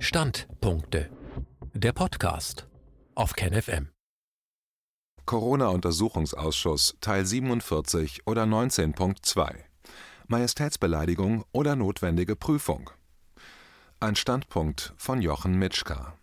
Standpunkte. Der Podcast auf KenFM. Corona-Untersuchungsausschuss Teil 47 oder 19.2 Majestätsbeleidigung oder notwendige Prüfung. Ein Standpunkt von Jochen Mitschka.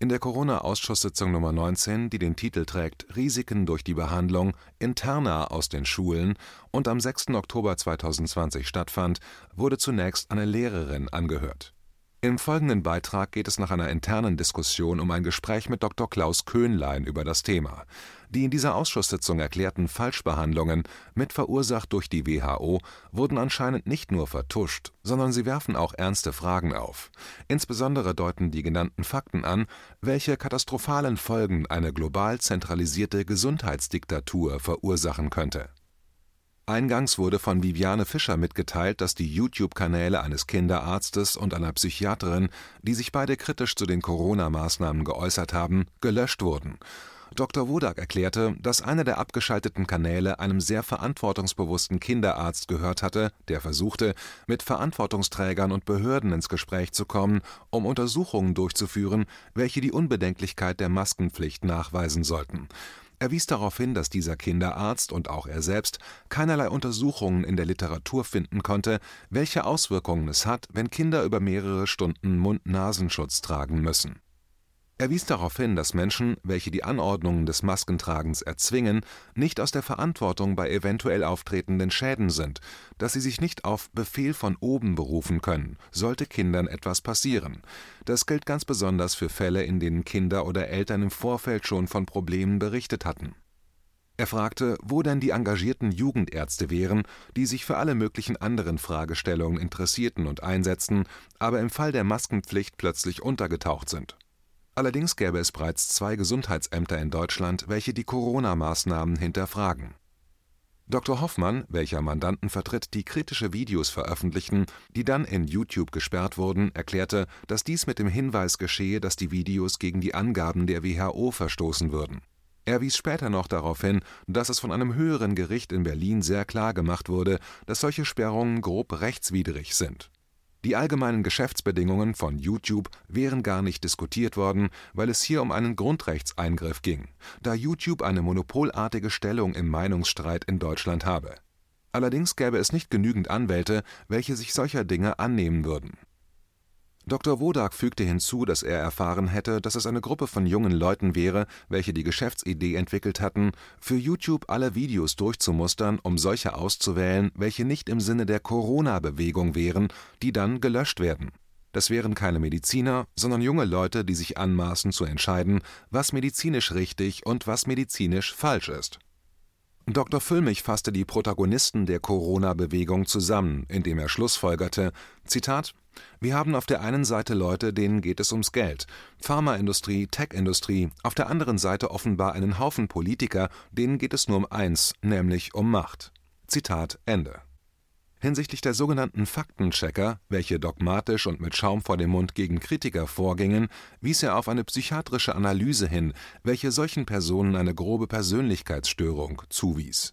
In der Corona-Ausschusssitzung Nummer 19, die den Titel trägt Risiken durch die Behandlung Interna aus den Schulen und am 6. Oktober 2020 stattfand, wurde zunächst eine Lehrerin angehört. Im folgenden Beitrag geht es nach einer internen Diskussion um ein Gespräch mit Dr. Klaus Köhnlein über das Thema. Die in dieser Ausschusssitzung erklärten Falschbehandlungen, mitverursacht durch die WHO, wurden anscheinend nicht nur vertuscht, sondern sie werfen auch ernste Fragen auf. Insbesondere deuten die genannten Fakten an, welche katastrophalen Folgen eine global zentralisierte Gesundheitsdiktatur verursachen könnte Eingangs wurde von Viviane Fischer mitgeteilt, dass die YouTube-Kanäle eines Kinderarztes und einer Psychiaterin, die sich beide kritisch zu den Corona-Maßnahmen geäußert haben, gelöscht wurden. Dr. Wodak erklärte, dass einer der abgeschalteten Kanäle einem sehr verantwortungsbewussten Kinderarzt gehört hatte, der versuchte, mit Verantwortungsträgern und Behörden ins Gespräch zu kommen, um Untersuchungen durchzuführen, welche die Unbedenklichkeit der Maskenpflicht nachweisen sollten. Er wies darauf hin, dass dieser Kinderarzt und auch er selbst keinerlei Untersuchungen in der Literatur finden konnte, welche Auswirkungen es hat, wenn Kinder über mehrere Stunden Mund-Nasenschutz tragen müssen er wies darauf hin, dass Menschen, welche die Anordnungen des Maskentragens erzwingen, nicht aus der Verantwortung bei eventuell auftretenden Schäden sind, dass sie sich nicht auf Befehl von oben berufen können, sollte Kindern etwas passieren. Das gilt ganz besonders für Fälle, in denen Kinder oder Eltern im Vorfeld schon von Problemen berichtet hatten. Er fragte, wo denn die engagierten Jugendärzte wären, die sich für alle möglichen anderen Fragestellungen interessierten und einsetzten, aber im Fall der Maskenpflicht plötzlich untergetaucht sind Allerdings gäbe es bereits zwei Gesundheitsämter in Deutschland, welche die Corona-Maßnahmen hinterfragen. Dr. Hoffmann, welcher Mandanten vertritt, die kritische Videos veröffentlichten, die dann in YouTube gesperrt wurden, erklärte, dass dies mit dem Hinweis geschehe, dass die Videos gegen die Angaben der WHO verstoßen würden. Er wies später noch darauf hin, dass es von einem höheren Gericht in Berlin sehr klar gemacht wurde, dass solche Sperrungen grob rechtswidrig sind die allgemeinen Geschäftsbedingungen von YouTube wären gar nicht diskutiert worden, weil es hier um einen Grundrechtseingriff ging, da YouTube eine monopolartige Stellung im Meinungsstreit in Deutschland habe. Allerdings gäbe es nicht genügend Anwälte, welche sich solcher Dinge annehmen würden Dr. Wodak fügte hinzu, dass er erfahren hätte, dass es eine Gruppe von jungen Leuten wäre, welche die Geschäftsidee entwickelt hatten, für YouTube alle Videos durchzumustern, um solche auszuwählen, welche nicht im Sinne der Corona-Bewegung wären, die dann gelöscht werden. Das wären keine Mediziner, sondern junge Leute, die sich anmaßen zu entscheiden, was medizinisch richtig und was medizinisch falsch ist. Dr. Füllmich fasste die Protagonisten der Corona-Bewegung zusammen, indem er schlussfolgerte: Zitat wir haben auf der einen Seite Leute, denen geht es ums Geld, Pharmaindustrie, Tech-Industrie, auf der anderen Seite offenbar einen Haufen Politiker, denen geht es nur um eins, nämlich um Macht. Zitat Ende. Hinsichtlich der sogenannten Faktenchecker, welche dogmatisch und mit Schaum vor dem Mund gegen Kritiker vorgingen, wies er auf eine psychiatrische Analyse hin, welche solchen Personen eine grobe Persönlichkeitsstörung zuwies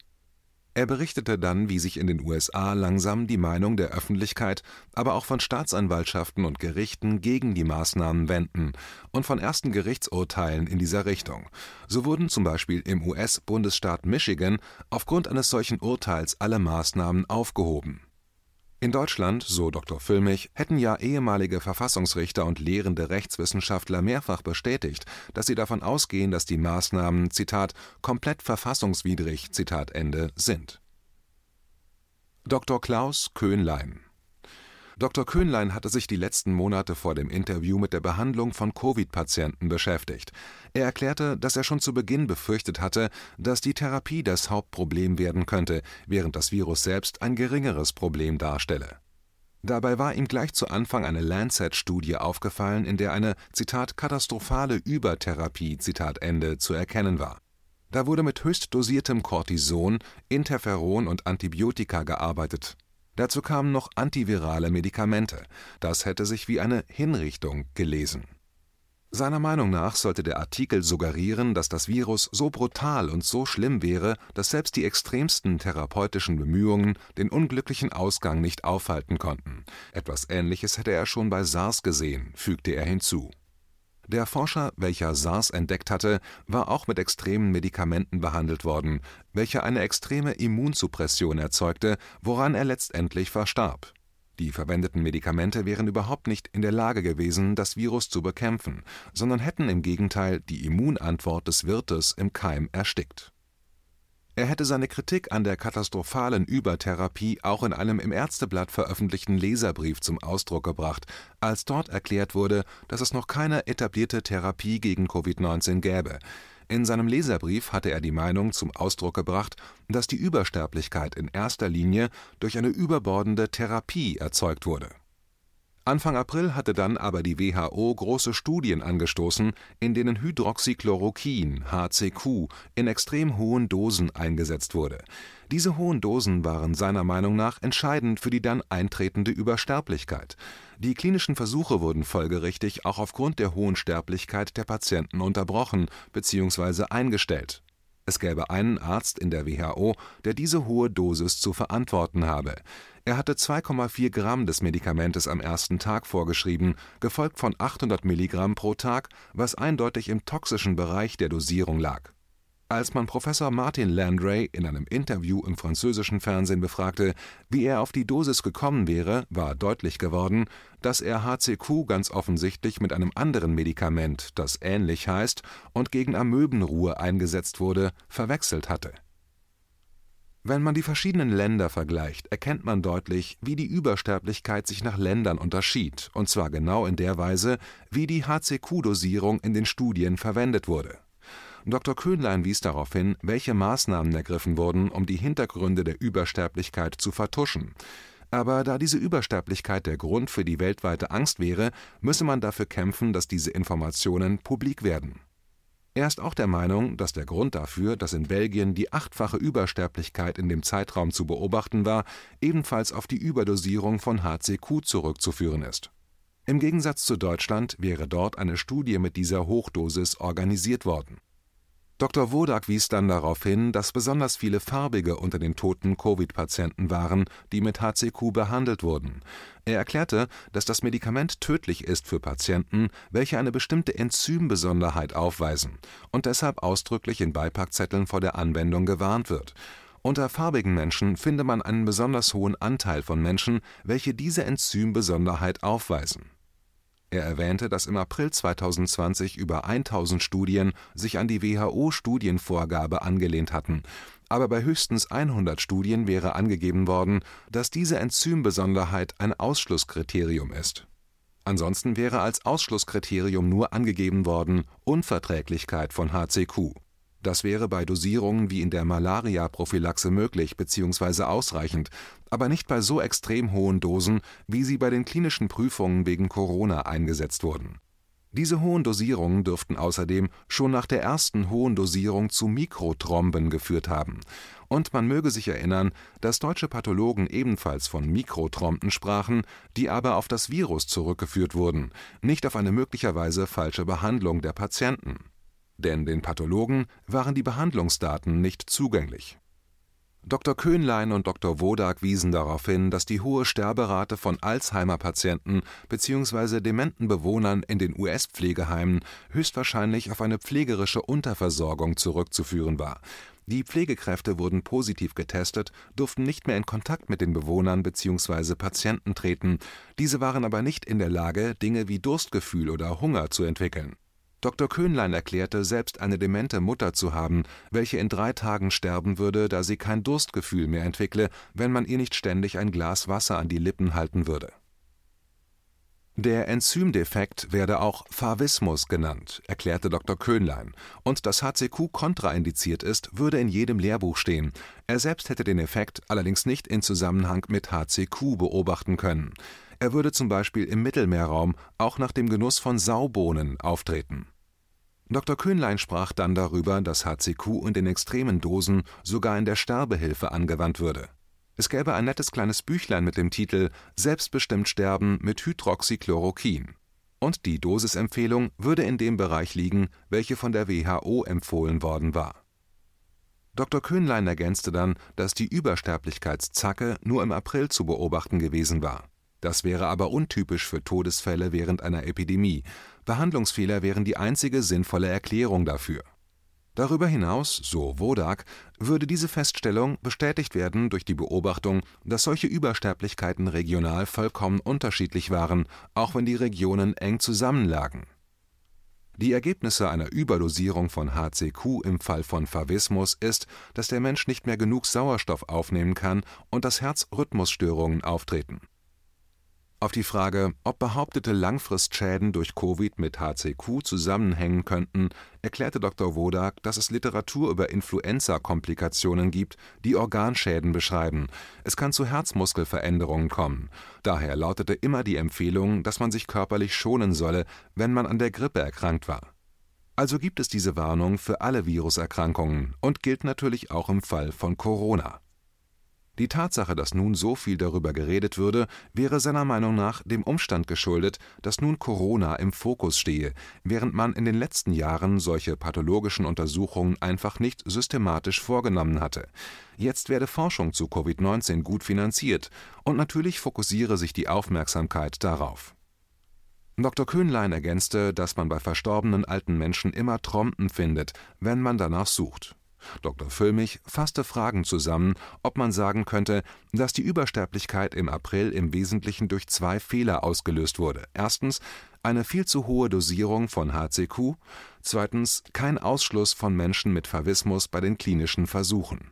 er berichtete dann, wie sich in den USA langsam die Meinung der Öffentlichkeit, aber auch von Staatsanwaltschaften und Gerichten gegen die Maßnahmen wenden und von ersten Gerichtsurteilen in dieser Richtung. So wurden zum Beispiel im US-Bundesstaat Michigan aufgrund eines solchen Urteils alle Maßnahmen aufgehoben in Deutschland, so Dr. Füllmich, hätten ja ehemalige Verfassungsrichter und lehrende Rechtswissenschaftler mehrfach bestätigt, dass sie davon ausgehen, dass die Maßnahmen Zitat komplett verfassungswidrig Zitat Ende sind. Dr. Klaus Köhnlein Dr. Köhnlein hatte sich die letzten Monate vor dem Interview mit der Behandlung von Covid-Patienten beschäftigt. Er erklärte, dass er schon zu Beginn befürchtet hatte, dass die Therapie das Hauptproblem werden könnte, während das Virus selbst ein geringeres Problem darstelle. Dabei war ihm gleich zu Anfang eine Lancet-Studie aufgefallen, in der eine Zitat katastrophale Übertherapie Zitat Ende zu erkennen war. Da wurde mit höchst dosiertem Cortison, Interferon und Antibiotika gearbeitet Dazu kamen noch antivirale Medikamente. Das hätte sich wie eine Hinrichtung gelesen. Seiner Meinung nach sollte der Artikel suggerieren, dass das Virus so brutal und so schlimm wäre, dass selbst die extremsten therapeutischen Bemühungen den unglücklichen Ausgang nicht aufhalten konnten. Etwas Ähnliches hätte er schon bei SARS gesehen, fügte er hinzu. Der Forscher, welcher SARS entdeckt hatte, war auch mit extremen Medikamenten behandelt worden, welche eine extreme Immunsuppression erzeugte, woran er letztendlich verstarb die verwendeten Medikamente wären überhaupt nicht in der Lage gewesen, das Virus zu bekämpfen, sondern hätten im Gegenteil die Immunantwort des Wirtes im Keim erstickt. Er hätte seine Kritik an der katastrophalen Übertherapie auch in einem im Ärzteblatt veröffentlichten Leserbrief zum Ausdruck gebracht, als dort erklärt wurde, dass es noch keine etablierte Therapie gegen Covid-19 gäbe. In seinem Leserbrief hatte er die Meinung zum Ausdruck gebracht, dass die Übersterblichkeit in erster Linie durch eine überbordende Therapie erzeugt wurde Anfang April hatte dann aber die WHO große Studien angestoßen, in denen Hydroxychloroquin (HCQ) in extrem hohen Dosen eingesetzt wurde. Diese hohen Dosen waren seiner Meinung nach entscheidend für die dann eintretende Übersterblichkeit. Die klinischen Versuche wurden folgerichtig auch aufgrund der hohen Sterblichkeit der Patienten unterbrochen bzw. eingestellt es gäbe einen Arzt in der WHO, der diese hohe Dosis zu verantworten habe. Er hatte 2,4 Gramm des Medikamentes am ersten Tag vorgeschrieben, gefolgt von 800 Milligramm pro Tag, was eindeutig im toxischen Bereich der Dosierung lag als man Professor Martin Landray in einem Interview im französischen Fernsehen befragte, wie er auf die Dosis gekommen wäre, war deutlich geworden, dass er HCQ ganz offensichtlich mit einem anderen Medikament, das ähnlich heißt und gegen Amöbenruhe eingesetzt wurde, verwechselt hatte. Wenn man die verschiedenen Länder vergleicht, erkennt man deutlich, wie die Übersterblichkeit sich nach Ländern unterschied, und zwar genau in der Weise, wie die HCQ-Dosierung in den Studien verwendet wurde Dr. Köhnlein wies darauf hin, welche Maßnahmen ergriffen wurden, um die Hintergründe der Übersterblichkeit zu vertuschen. Aber da diese Übersterblichkeit der Grund für die weltweite Angst wäre, müsse man dafür kämpfen, dass diese Informationen publik werden. Er ist auch der Meinung, dass der Grund dafür, dass in Belgien die achtfache Übersterblichkeit in dem Zeitraum zu beobachten war, ebenfalls auf die Überdosierung von HCQ zurückzuführen ist. Im Gegensatz zu Deutschland wäre dort eine Studie mit dieser Hochdosis organisiert worden Dr. Wodak wies dann darauf hin, dass besonders viele Farbige unter den toten Covid-Patienten waren, die mit HCQ behandelt wurden. Er erklärte, dass das Medikament tödlich ist für Patienten, welche eine bestimmte Enzymbesonderheit aufweisen und deshalb ausdrücklich in Beipackzetteln vor der Anwendung gewarnt wird. Unter farbigen Menschen finde man einen besonders hohen Anteil von Menschen, welche diese Enzymbesonderheit aufweisen er erwähnte, dass im April 2020 über 1000 Studien sich an die WHO-Studienvorgabe angelehnt hatten, aber bei höchstens 100 Studien wäre angegeben worden, dass diese Enzymbesonderheit ein Ausschlusskriterium ist. Ansonsten wäre als Ausschlusskriterium nur angegeben worden Unverträglichkeit von HCQ das wäre bei Dosierungen wie in der Malaria-Prophylaxe möglich bzw. ausreichend, aber nicht bei so extrem hohen Dosen, wie sie bei den klinischen Prüfungen wegen Corona eingesetzt wurden. Diese hohen Dosierungen dürften außerdem schon nach der ersten hohen Dosierung zu Mikrothromben geführt haben. Und man möge sich erinnern, dass deutsche Pathologen ebenfalls von Mikrothromben sprachen, die aber auf das Virus zurückgeführt wurden, nicht auf eine möglicherweise falsche Behandlung der Patienten denn den Pathologen waren die Behandlungsdaten nicht zugänglich. Dr. Köhnlein und Dr. Wodak wiesen darauf hin, dass die hohe Sterberate von Alzheimer-Patienten bzw. dementen Bewohnern in den US-Pflegeheimen höchstwahrscheinlich auf eine pflegerische Unterversorgung zurückzuführen war. Die Pflegekräfte wurden positiv getestet, durften nicht mehr in Kontakt mit den Bewohnern bzw. Patienten treten, diese waren aber nicht in der Lage, Dinge wie Durstgefühl oder Hunger zu entwickeln Dr. Köhnlein erklärte, selbst eine demente Mutter zu haben, welche in drei Tagen sterben würde, da sie kein Durstgefühl mehr entwickle, wenn man ihr nicht ständig ein Glas Wasser an die Lippen halten würde. Der Enzymdefekt werde auch Favismus genannt, erklärte Dr. Köhnlein, und dass HCQ kontraindiziert ist, würde in jedem Lehrbuch stehen. Er selbst hätte den Effekt allerdings nicht in Zusammenhang mit HCQ beobachten können. Er würde zum Beispiel im Mittelmeerraum auch nach dem Genuss von Saubohnen auftreten Dr. Köhnlein sprach dann darüber, dass HCQ in den extremen Dosen sogar in der Sterbehilfe angewandt würde. Es gäbe ein nettes kleines Büchlein mit dem Titel Selbstbestimmt sterben mit Hydroxychloroquin und die Dosisempfehlung würde in dem Bereich liegen, welche von der WHO empfohlen worden war. Dr. Köhnlein ergänzte dann, dass die Übersterblichkeitszacke nur im April zu beobachten gewesen war. Das wäre aber untypisch für Todesfälle während einer Epidemie. Behandlungsfehler wären die einzige sinnvolle Erklärung dafür. Darüber hinaus, so Wodak, würde diese Feststellung bestätigt werden durch die Beobachtung, dass solche Übersterblichkeiten regional vollkommen unterschiedlich waren, auch wenn die Regionen eng zusammenlagen die Ergebnisse einer Überdosierung von HCQ im Fall von Favismus ist, dass der Mensch nicht mehr genug Sauerstoff aufnehmen kann und dass Herzrhythmusstörungen auftreten auf die Frage, ob behauptete Langfristschäden durch Covid mit HCQ zusammenhängen könnten, erklärte Dr. Wodak, dass es Literatur über Influenza-Komplikationen gibt, die Organschäden beschreiben. Es kann zu Herzmuskelveränderungen kommen. Daher lautete immer die Empfehlung, dass man sich körperlich schonen solle, wenn man an der Grippe erkrankt war. Also gibt es diese Warnung für alle Viruserkrankungen und gilt natürlich auch im Fall von Corona die Tatsache, dass nun so viel darüber geredet würde, wäre seiner Meinung nach dem Umstand geschuldet, dass nun Corona im Fokus stehe, während man in den letzten Jahren solche pathologischen Untersuchungen einfach nicht systematisch vorgenommen hatte. Jetzt werde Forschung zu Covid-19 gut finanziert, und natürlich fokussiere sich die Aufmerksamkeit darauf. Dr. Köhnlein ergänzte, dass man bei verstorbenen alten Menschen immer Trompen findet, wenn man danach sucht Dr. Füllmich fasste Fragen zusammen, ob man sagen könnte, dass die Übersterblichkeit im April im Wesentlichen durch zwei Fehler ausgelöst wurde: erstens eine viel zu hohe Dosierung von HCQ, zweitens kein Ausschluss von Menschen mit Favismus bei den klinischen Versuchen.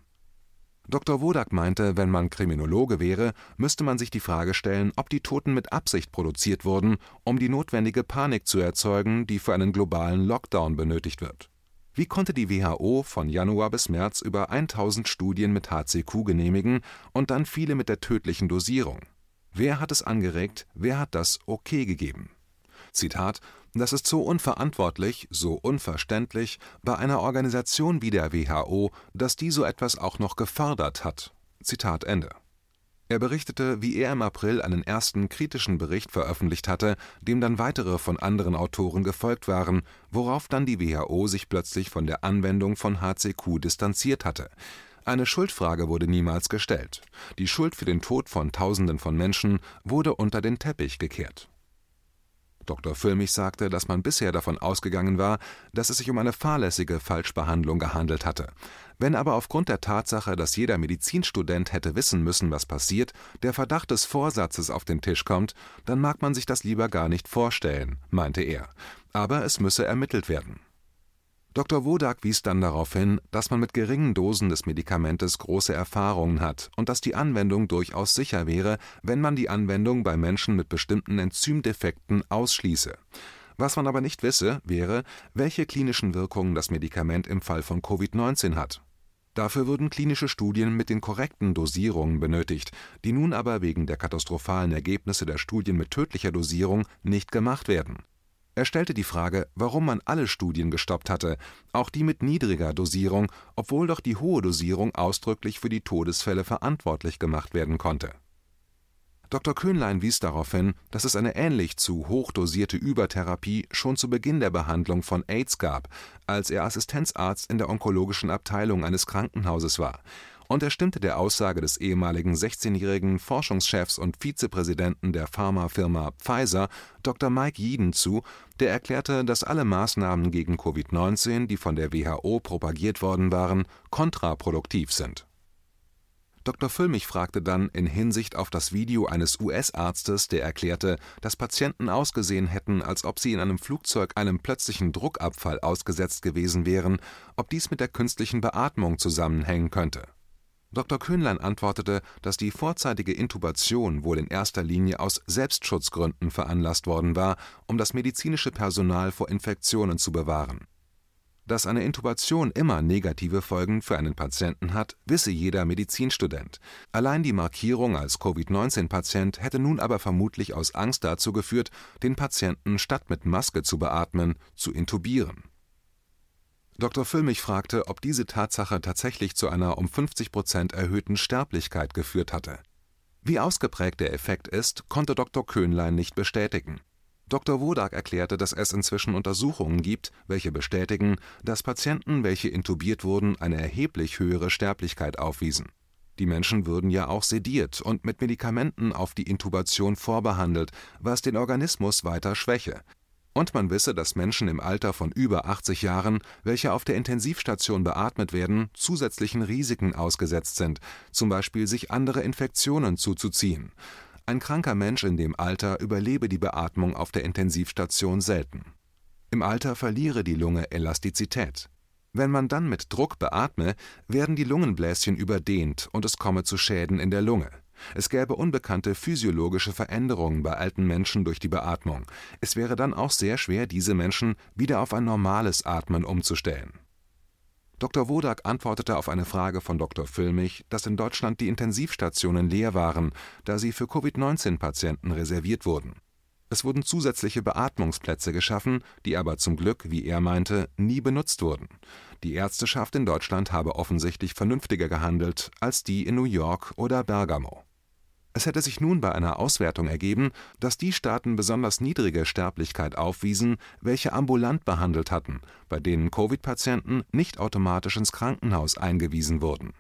Dr. Wodak meinte, wenn man Kriminologe wäre, müsste man sich die Frage stellen, ob die Toten mit Absicht produziert wurden, um die notwendige Panik zu erzeugen, die für einen globalen Lockdown benötigt wird wie konnte die WHO von Januar bis März über 1000 Studien mit HCQ genehmigen und dann viele mit der tödlichen Dosierung? Wer hat es angeregt, wer hat das Okay gegeben? Zitat: Das ist so unverantwortlich, so unverständlich bei einer Organisation wie der WHO, dass die so etwas auch noch gefördert hat. Zitat Ende er berichtete, wie er im April einen ersten kritischen Bericht veröffentlicht hatte, dem dann weitere von anderen Autoren gefolgt waren, worauf dann die WHO sich plötzlich von der Anwendung von HCQ distanziert hatte. Eine Schuldfrage wurde niemals gestellt. Die Schuld für den Tod von Tausenden von Menschen wurde unter den Teppich gekehrt Dr. Füllmich sagte, dass man bisher davon ausgegangen war, dass es sich um eine fahrlässige Falschbehandlung gehandelt hatte. Wenn aber aufgrund der Tatsache, dass jeder Medizinstudent hätte wissen müssen, was passiert, der Verdacht des Vorsatzes auf den Tisch kommt, dann mag man sich das lieber gar nicht vorstellen, meinte er. Aber es müsse ermittelt werden Dr. Wodak wies dann darauf hin, dass man mit geringen Dosen des Medikamentes große Erfahrungen hat und dass die Anwendung durchaus sicher wäre, wenn man die Anwendung bei Menschen mit bestimmten Enzymdefekten ausschließe. Was man aber nicht wisse, wäre, welche klinischen Wirkungen das Medikament im Fall von Covid-19 hat. Dafür würden klinische Studien mit den korrekten Dosierungen benötigt, die nun aber wegen der katastrophalen Ergebnisse der Studien mit tödlicher Dosierung nicht gemacht werden er stellte die Frage, warum man alle Studien gestoppt hatte, auch die mit niedriger Dosierung, obwohl doch die hohe Dosierung ausdrücklich für die Todesfälle verantwortlich gemacht werden konnte. Dr. Köhnlein wies darauf hin, dass es eine ähnlich zu hoch dosierte Übertherapie schon zu Beginn der Behandlung von AIDS gab, als er Assistenzarzt in der onkologischen Abteilung eines Krankenhauses war und er stimmte der Aussage des ehemaligen 16-jährigen Forschungschefs und Vizepräsidenten der Pharmafirma Pfizer, Dr. Mike Yeadon, zu, der erklärte, dass alle Maßnahmen gegen Covid-19, die von der WHO propagiert worden waren, kontraproduktiv sind. Dr. Füllmich fragte dann in Hinsicht auf das Video eines US-Arztes, der erklärte, dass Patienten ausgesehen hätten, als ob sie in einem Flugzeug einem plötzlichen Druckabfall ausgesetzt gewesen wären, ob dies mit der künstlichen Beatmung zusammenhängen könnte Dr. Köhnlein antwortete, dass die vorzeitige Intubation wohl in erster Linie aus Selbstschutzgründen veranlasst worden war, um das medizinische Personal vor Infektionen zu bewahren. Dass eine Intubation immer negative Folgen für einen Patienten hat, wisse jeder Medizinstudent. Allein die Markierung als Covid-19-Patient hätte nun aber vermutlich aus Angst dazu geführt, den Patienten statt mit Maske zu beatmen, zu intubieren Dr. Füllmich fragte, ob diese Tatsache tatsächlich zu einer um 50 Prozent erhöhten Sterblichkeit geführt hatte. Wie ausgeprägt der Effekt ist, konnte Dr. Köhnlein nicht bestätigen. Dr. Wodak erklärte, dass es inzwischen Untersuchungen gibt, welche bestätigen, dass Patienten, welche intubiert wurden, eine erheblich höhere Sterblichkeit aufwiesen. Die Menschen würden ja auch sediert und mit Medikamenten auf die Intubation vorbehandelt, was den Organismus weiter schwäche. Und man wisse, dass Menschen im Alter von über 80 Jahren, welche auf der Intensivstation beatmet werden, zusätzlichen Risiken ausgesetzt sind, zum Beispiel sich andere Infektionen zuzuziehen. Ein kranker Mensch in dem Alter überlebe die Beatmung auf der Intensivstation selten. Im Alter verliere die Lunge Elastizität. Wenn man dann mit Druck beatme, werden die Lungenbläschen überdehnt und es komme zu Schäden in der Lunge. Es gäbe unbekannte physiologische Veränderungen bei alten Menschen durch die Beatmung. Es wäre dann auch sehr schwer, diese Menschen wieder auf ein normales Atmen umzustellen Dr. Wodak antwortete auf eine Frage von Dr. Füllmich, dass in Deutschland die Intensivstationen leer waren, da sie für Covid-19-Patienten reserviert wurden. Es wurden zusätzliche Beatmungsplätze geschaffen, die aber zum Glück, wie er meinte, nie benutzt wurden. Die Ärzteschaft in Deutschland habe offensichtlich vernünftiger gehandelt als die in New York oder Bergamo es hätte sich nun bei einer Auswertung ergeben, dass die Staaten besonders niedrige Sterblichkeit aufwiesen, welche ambulant behandelt hatten, bei denen Covid-Patienten nicht automatisch ins Krankenhaus eingewiesen wurden.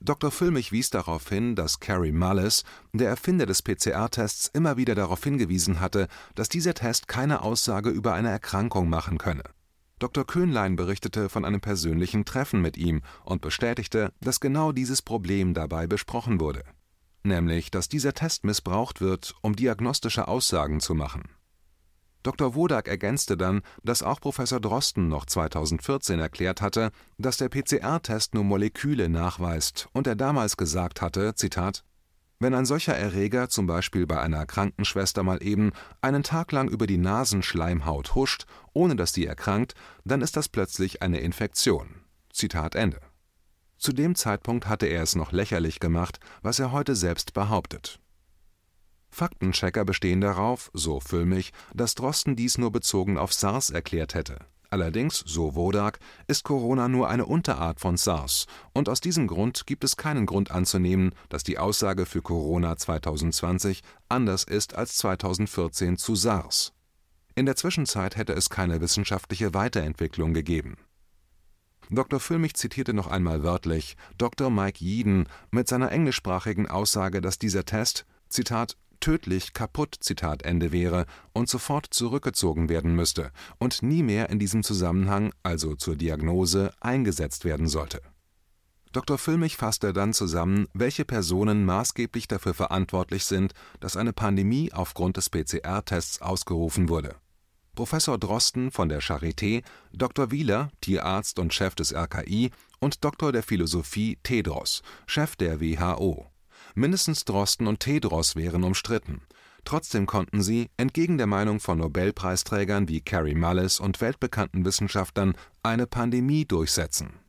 Dr. Füllmich wies darauf hin, dass Carey Mullis, der Erfinder des PCR-Tests, immer wieder darauf hingewiesen hatte, dass dieser Test keine Aussage über eine Erkrankung machen könne. Dr. Köhnlein berichtete von einem persönlichen Treffen mit ihm und bestätigte, dass genau dieses Problem dabei besprochen wurde nämlich dass dieser Test missbraucht wird, um diagnostische Aussagen zu machen. Dr. Wodak ergänzte dann, dass auch Professor Drosten noch 2014 erklärt hatte, dass der PCR-Test nur Moleküle nachweist und er damals gesagt hatte: Zitat, Wenn ein solcher Erreger zum Beispiel bei einer Krankenschwester mal eben einen Tag lang über die Nasenschleimhaut huscht, ohne dass sie erkrankt, dann ist das plötzlich eine Infektion. Zitat Ende zu dem Zeitpunkt hatte er es noch lächerlich gemacht, was er heute selbst behauptet. Faktenchecker bestehen darauf, so Füllmich, dass Drosten dies nur bezogen auf SARS erklärt hätte. Allerdings, so Wodak, ist Corona nur eine Unterart von SARS, und aus diesem Grund gibt es keinen Grund anzunehmen, dass die Aussage für Corona 2020 anders ist als 2014 zu SARS. In der Zwischenzeit hätte es keine wissenschaftliche Weiterentwicklung gegeben Dr. Füllmich zitierte noch einmal wörtlich Dr. Mike Yeadon mit seiner englischsprachigen Aussage, dass dieser Test „ Zitat tödlich kaputt Zitat Ende wäre und sofort zurückgezogen werden müsste und nie mehr in diesem Zusammenhang, also zur Diagnose, eingesetzt werden sollte. Dr. Füllmich fasste dann zusammen, welche Personen maßgeblich dafür verantwortlich sind, dass eine Pandemie aufgrund des PCR-Tests ausgerufen wurde Professor Drosten von der Charité, Dr. Wieler, Tierarzt und Chef des RKI und Doktor der Philosophie Tedros, Chef der WHO. Mindestens Drosten und Tedros wären umstritten. Trotzdem konnten sie, entgegen der Meinung von Nobelpreisträgern wie Carey Mullis und weltbekannten Wissenschaftlern, eine Pandemie durchsetzen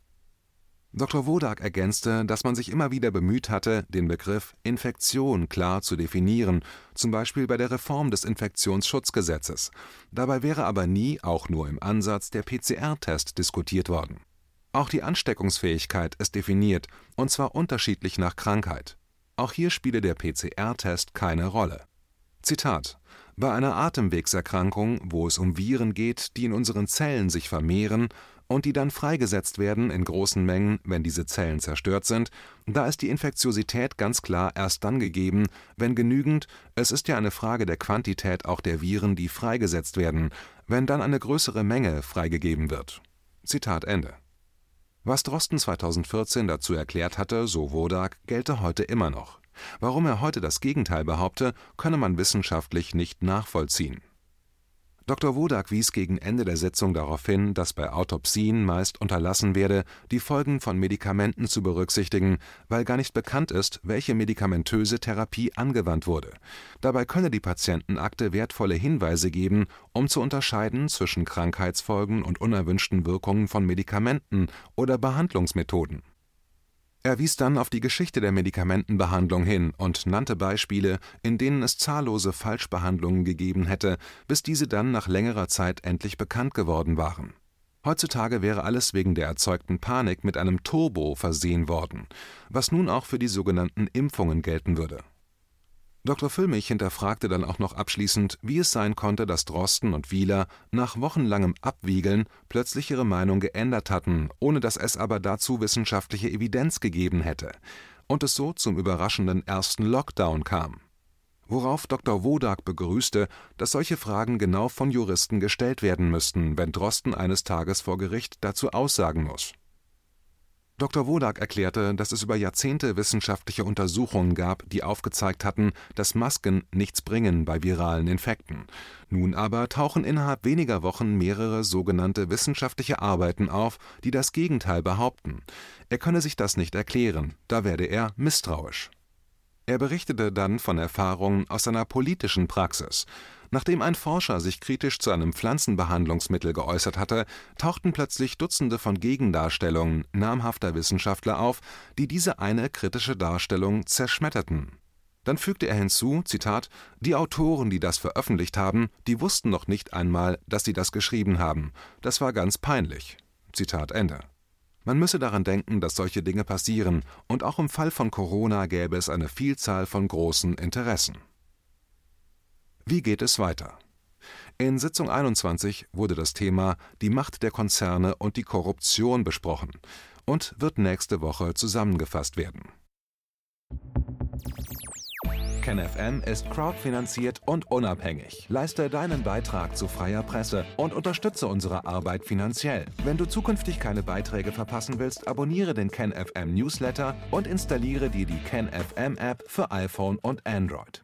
Dr. Wodak ergänzte, dass man sich immer wieder bemüht hatte, den Begriff Infektion klar zu definieren, zum Beispiel bei der Reform des Infektionsschutzgesetzes. Dabei wäre aber nie, auch nur im Ansatz, der PCR-Test diskutiert worden. Auch die Ansteckungsfähigkeit ist definiert, und zwar unterschiedlich nach Krankheit. Auch hier spiele der PCR-Test keine Rolle. Zitat bei einer Atemwegserkrankung, wo es um Viren geht, die in unseren Zellen sich vermehren und die dann freigesetzt werden in großen Mengen, wenn diese Zellen zerstört sind, da ist die Infektiosität ganz klar erst dann gegeben, wenn genügend, es ist ja eine Frage der Quantität auch der Viren, die freigesetzt werden, wenn dann eine größere Menge freigegeben wird. Zitat Ende. Was Drosten 2014 dazu erklärt hatte, so Wodak, gelte heute immer noch. Warum er heute das Gegenteil behaupte, könne man wissenschaftlich nicht nachvollziehen Dr. Wodak wies gegen Ende der Sitzung darauf hin, dass bei Autopsien meist unterlassen werde, die Folgen von Medikamenten zu berücksichtigen, weil gar nicht bekannt ist, welche medikamentöse Therapie angewandt wurde. Dabei könne die Patientenakte wertvolle Hinweise geben, um zu unterscheiden zwischen Krankheitsfolgen und unerwünschten Wirkungen von Medikamenten oder Behandlungsmethoden er wies dann auf die Geschichte der Medikamentenbehandlung hin und nannte Beispiele, in denen es zahllose Falschbehandlungen gegeben hätte, bis diese dann nach längerer Zeit endlich bekannt geworden waren. Heutzutage wäre alles wegen der erzeugten Panik mit einem Turbo versehen worden, was nun auch für die sogenannten Impfungen gelten würde Dr. Füllmich hinterfragte dann auch noch abschließend, wie es sein konnte, dass Drosten und Wieler nach wochenlangem Abwiegeln plötzlich ihre Meinung geändert hatten, ohne dass es aber dazu wissenschaftliche Evidenz gegeben hätte, und es so zum überraschenden ersten Lockdown kam. Worauf Dr. Wodak begrüßte, dass solche Fragen genau von Juristen gestellt werden müssten, wenn Drosten eines Tages vor Gericht dazu aussagen muss Dr. Wodak erklärte, dass es über Jahrzehnte wissenschaftliche Untersuchungen gab, die aufgezeigt hatten, dass Masken nichts bringen bei viralen Infekten. Nun aber tauchen innerhalb weniger Wochen mehrere sogenannte wissenschaftliche Arbeiten auf, die das Gegenteil behaupten. Er könne sich das nicht erklären, da werde er misstrauisch. Er berichtete dann von Erfahrungen aus seiner politischen Praxis. Nachdem ein Forscher sich kritisch zu einem Pflanzenbehandlungsmittel geäußert hatte, tauchten plötzlich Dutzende von Gegendarstellungen namhafter Wissenschaftler auf, die diese eine kritische Darstellung zerschmetterten. Dann fügte er hinzu: Zitat, Die Autoren, die das veröffentlicht haben, die wussten noch nicht einmal, dass sie das geschrieben haben. Das war ganz peinlich. Zitat Ende. Man müsse daran denken, dass solche Dinge passieren, und auch im Fall von Corona gäbe es eine Vielzahl von großen Interessen wie geht es weiter? In Sitzung 21 wurde das Thema Die Macht der Konzerne und die Korruption besprochen und wird nächste Woche zusammengefasst werden. KenFM ist crowdfinanziert und unabhängig. Leiste deinen Beitrag zu freier Presse und unterstütze unsere Arbeit finanziell. Wenn du zukünftig keine Beiträge verpassen willst, abonniere den KenFM Newsletter und installiere dir die KenFM App für iPhone und Android.